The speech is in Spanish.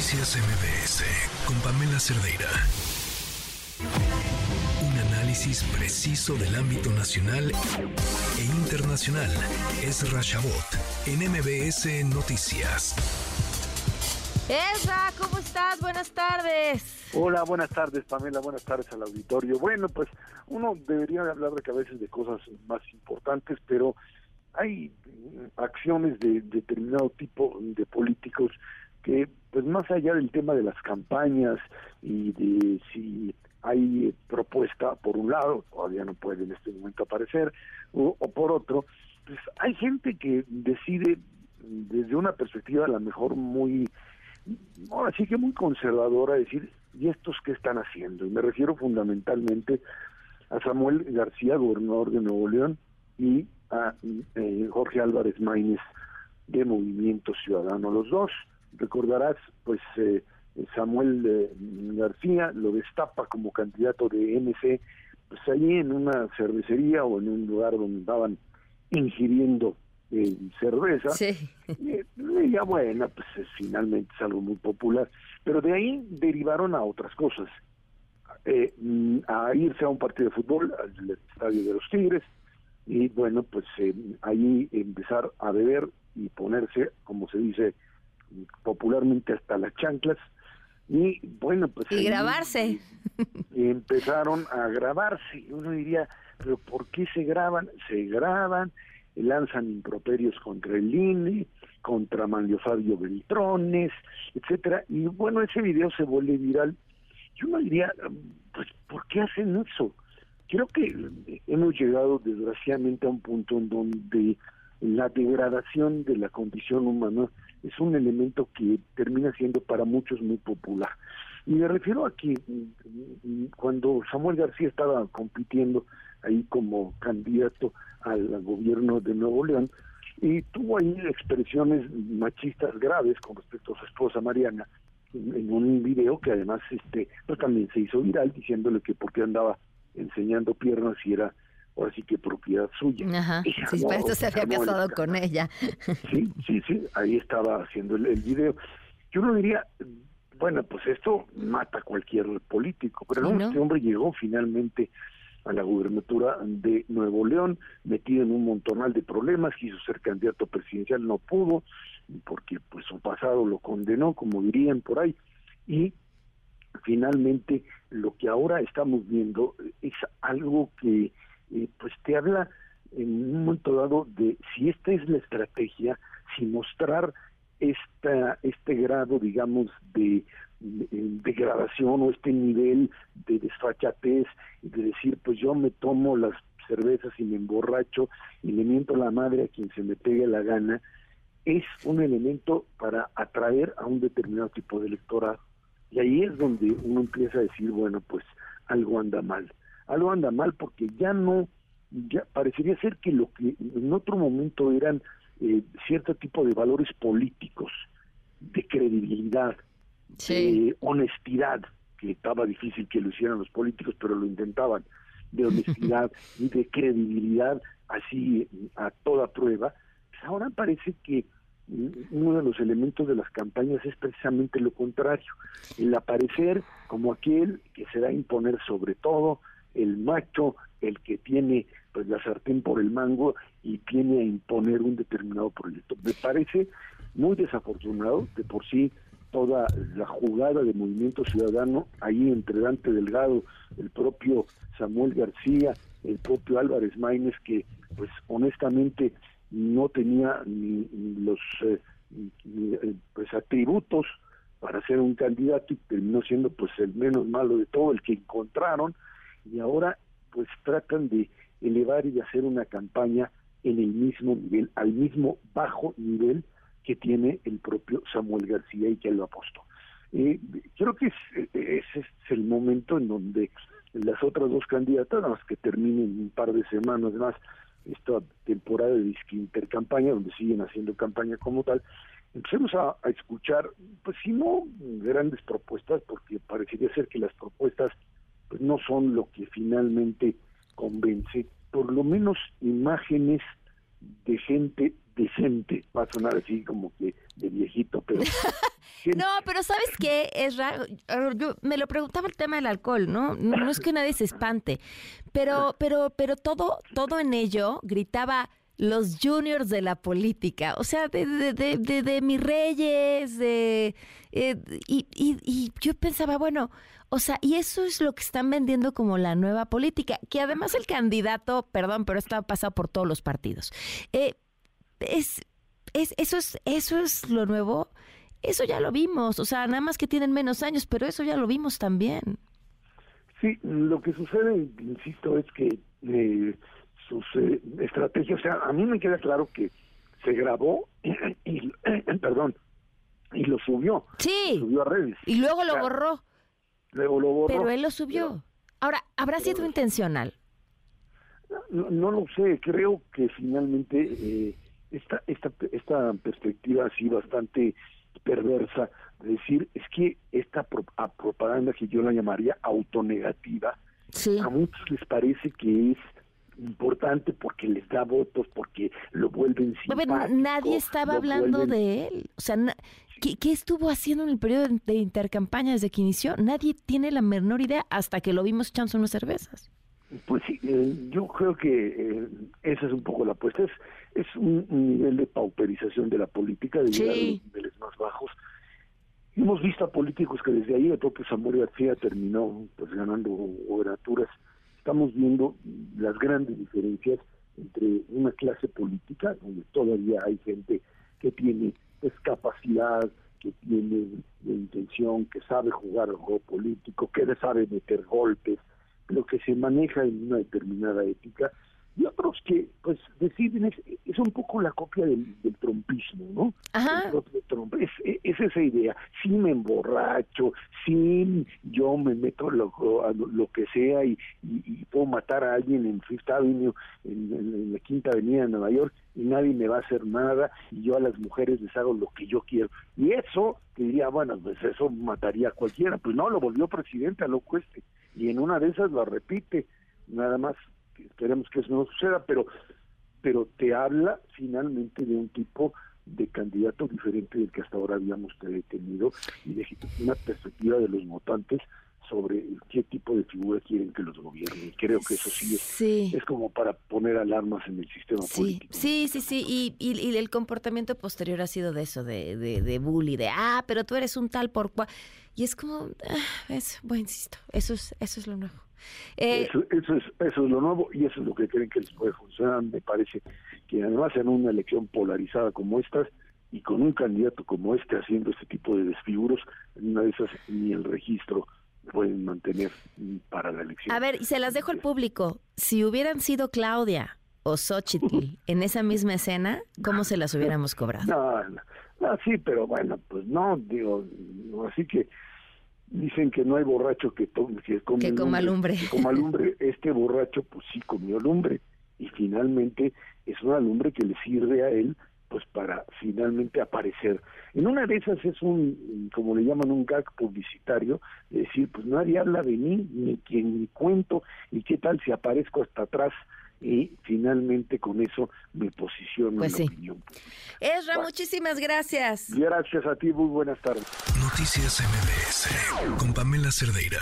Noticias MBS con Pamela Cerdeira. Un análisis preciso del ámbito nacional e internacional. Es Rashabot en MBS Noticias. Ezra, ¿cómo estás? Buenas tardes. Hola, buenas tardes, Pamela. Buenas tardes al auditorio. Bueno, pues uno debería hablar de que a veces de cosas más importantes, pero hay acciones de determinado tipo de políticos que, pues más allá del tema de las campañas y de si hay propuesta por un lado, todavía no puede en este momento aparecer, o, por otro, pues hay gente que decide desde una perspectiva a lo mejor muy, ahora sí que muy conservadora, decir, ¿y estos qué están haciendo? Y me refiero fundamentalmente a Samuel García, gobernador de Nuevo León, y a eh, Jorge Álvarez Maínez de Movimiento Ciudadano. Los dos, recordarás, pues eh, Samuel eh, García lo destapa como candidato de MC, pues ahí en una cervecería o en un lugar donde estaban ingiriendo cerveza. Sí. Y, ya bueno, pues finalmente es algo muy popular. Pero de ahí derivaron a otras cosas. a irse a un partido de fútbol, al estadio de los Tigres, y bueno, pues eh, ahí empezar a beber y ponerse, como se dice popularmente, hasta las chanclas. Y bueno, pues... Y grabarse. empezaron a grabarse. Uno diría, pero ¿por qué se graban? Se graban, lanzan improperios contra el INE, contra Manlio Fabio Beltrones, etcétera. Y bueno, ese video se vuelve viral. Yo no diría, pues, ¿por qué hacen eso? Creo que hemos llegado desgraciadamente a un punto en donde la degradación de la condición humana es un elemento que termina siendo para muchos muy popular. Y me refiero a que mm, cuando Samuel García estaba compitiendo ahí como candidato al gobierno de Nuevo León, y tuvo ahí expresiones machistas graves con respecto a su esposa Mariana, en un video que además este pues también se hizo viral diciéndole que porque andaba enseñando piernas y era ahora sí que propiedad suya. Ajá, sí, para esto se había casado con ella. Sí, sí, sí, ahí estaba haciendo el, video. Yo no diría, bueno, pues esto mata a cualquier político, pero no, este hombre llegó finalmente a la gubernatura de Nuevo León, metido en un montonal de problemas, quiso ser candidato presidencial, no pudo, porque pues su pasado lo condenó, como dirían por ahí, y finalmente lo que ahora estamos viendo es algo que eh, pues te habla en un momento dado de si esta es la estrategia, si mostrar esta, este grado, digamos, de, degradación o este nivel de desfachatez, de decir, pues yo me tomo las cervezas y me emborracho y le miento la madre a quien se me pegue la gana, es un elemento para atraer a un determinado tipo de electorado. Y ahí es donde uno empieza a decir, bueno, pues algo anda mal. Algo anda mal porque ya no, ya parecería ser que lo que en otro momento eran eh, cierto tipo de valores políticos, de credibilidad, de honestidad, que estaba difícil que lo hicieran los políticos, pero lo intentaban, de honestidad y de credibilidad, así a toda prueba, pues ahora parece que uno de los elementos de las campañas es precisamente lo contrario, el aparecer como aquel que se da a imponer sobre todo, el macho, el que tiene pues la sartén por el mango y tiene a imponer un determinado proyecto. Me parece muy desafortunado de por sí toda la jugada de Movimiento Ciudadano ahí entre Dante Delgado, el propio Samuel García, el propio Álvarez Maínez que pues honestamente no tenía ni, los eh, eh, pues atributos para ser un candidato y terminó siendo pues el menos malo de todo, el que encontraron y ahora pues tratan de elevar y de hacer una campaña en el mismo nivel, al mismo bajo nivel que tiene el propio Samuel García y que lo apostó. Eh, creo que ese es el momento en donde las otras dos candidatas, que terminen un par de semanas más, esta temporada de intercampaña, donde siguen haciendo campaña como tal, empecemos a, escuchar, pues si no grandes propuestas, porque parecería ser que las propuestas pues no son lo que finalmente convence, por lo menos imágenes de gente decente, va a sonar así como que de viejito, pero No, pero ¿sabes qué, es raro? Yo me lo preguntaba el tema del alcohol, ¿no? No, es que nadie se espante, pero, pero, pero todo, todo en ello gritaba los juniors de la política, o sea, de, de, de, de, mis reyes, de, eh, y, y, y yo pensaba, bueno, o sea, y eso es lo que están vendiendo como la nueva política, que además el candidato, perdón, pero está pasado por todos los partidos. Eh, es, es, eso es, eso es lo nuevo. Eso ya lo vimos, o sea, nada más que tienen menos años, pero eso ya lo vimos también. Sí, lo que sucede, insisto, es que eh, sus eh, estrategias, o sea, a mí me queda claro que se grabó y, perdón, y lo subió. Sí. subió a redes. Y luego lo borró. Luego lo borró. Pero él lo subió. Ahora, ¿habrá sido intencional? No, no, lo sé, creo que finalmente eh, esta, esta, esta perspectiva así bastante perversa de decir es que esta propaganda que yo la llamaría autonegativa a muchos les parece que es importante porque les da votos, porque lo vuelven simpático. nadie estaba hablando de él. O sea, ¿qué, estuvo haciendo en el periodo de intercampaña desde que inició? Nadie tiene la menor idea hasta que lo vimos echando unas cervezas. Pues sí, eh, yo creo que eh, esa es un poco la apuesta. Es, es un, nivel de pauperización de la política, de llegar a los niveles más bajos. Hemos visto a políticos que desde ahí, el propio Samuel García terminó pues ganando gobernaturas. Estamos viendo las grandes diferencias entre una clase política, donde todavía hay gente que tiene pues, capacidad, que tiene intención, que sabe jugar al juego político, que sabe meter golpes, lo que se maneja en una determinada ética y otros que pues deciden es, es un poco la copia del, trompismo no Ajá. Es, es, esa idea. Si me emborracho si yo me meto lo, lo que sea y, y, puedo matar a alguien en Fifth Avenue en, en, la Quinta Avenida de Nueva York y nadie me va a hacer nada y yo a las mujeres les hago lo que yo quiero. Y eso diría bueno pues eso mataría a cualquiera. Pues no lo volvió presidente a lo cueste. Y en una de esas lo repite, nada más esperemos que eso no suceda, pero pero te habla finalmente de un tipo de candidato diferente del que hasta ahora habíamos tenido y de una perspectiva de los votantes sobre qué tipo de figura quieren que los gobiernen. Creo que eso sí es, como para poner alarmas en el sistema político. Sí, sí, sí, y, y, el comportamiento posterior ha sido de eso, de, de, de bully, de, ah, pero tú eres un tal por cual. Y es como, ah, bueno, insisto, eso es, eso es lo nuevo. Eh, eso, eso, es, eso es lo nuevo y eso es lo que creen que les puede funcionar. Me parece que además en una elección polarizada como esta y con un candidato como este haciendo este tipo de desfiguros, en una de esas ni el registro pueden mantener para la elección. A ver, y se las dejo al público. Si hubieran sido Claudia o Xochitl en esa misma escena, ¿cómo se las hubiéramos cobrado? No, no, sí, pero bueno, pues no, digo, así que dicen que no hay borracho que, tome, que, que coma lumbre. Que coma lumbre. Este borracho, pues sí comió lumbre. Y finalmente es una lumbre que le sirve a él pues para finalmente aparecer. En una de esas es un, como le llaman, un gag publicitario, es decir, pues nadie habla de mí, ni quien ni cuento, y qué tal si aparezco hasta atrás y finalmente con eso me posiciono pues en la opinión. Esra, muchísimas gracias. Gracias a ti, muy buenas tardes. Noticias MBS con Pamela Cerdeira.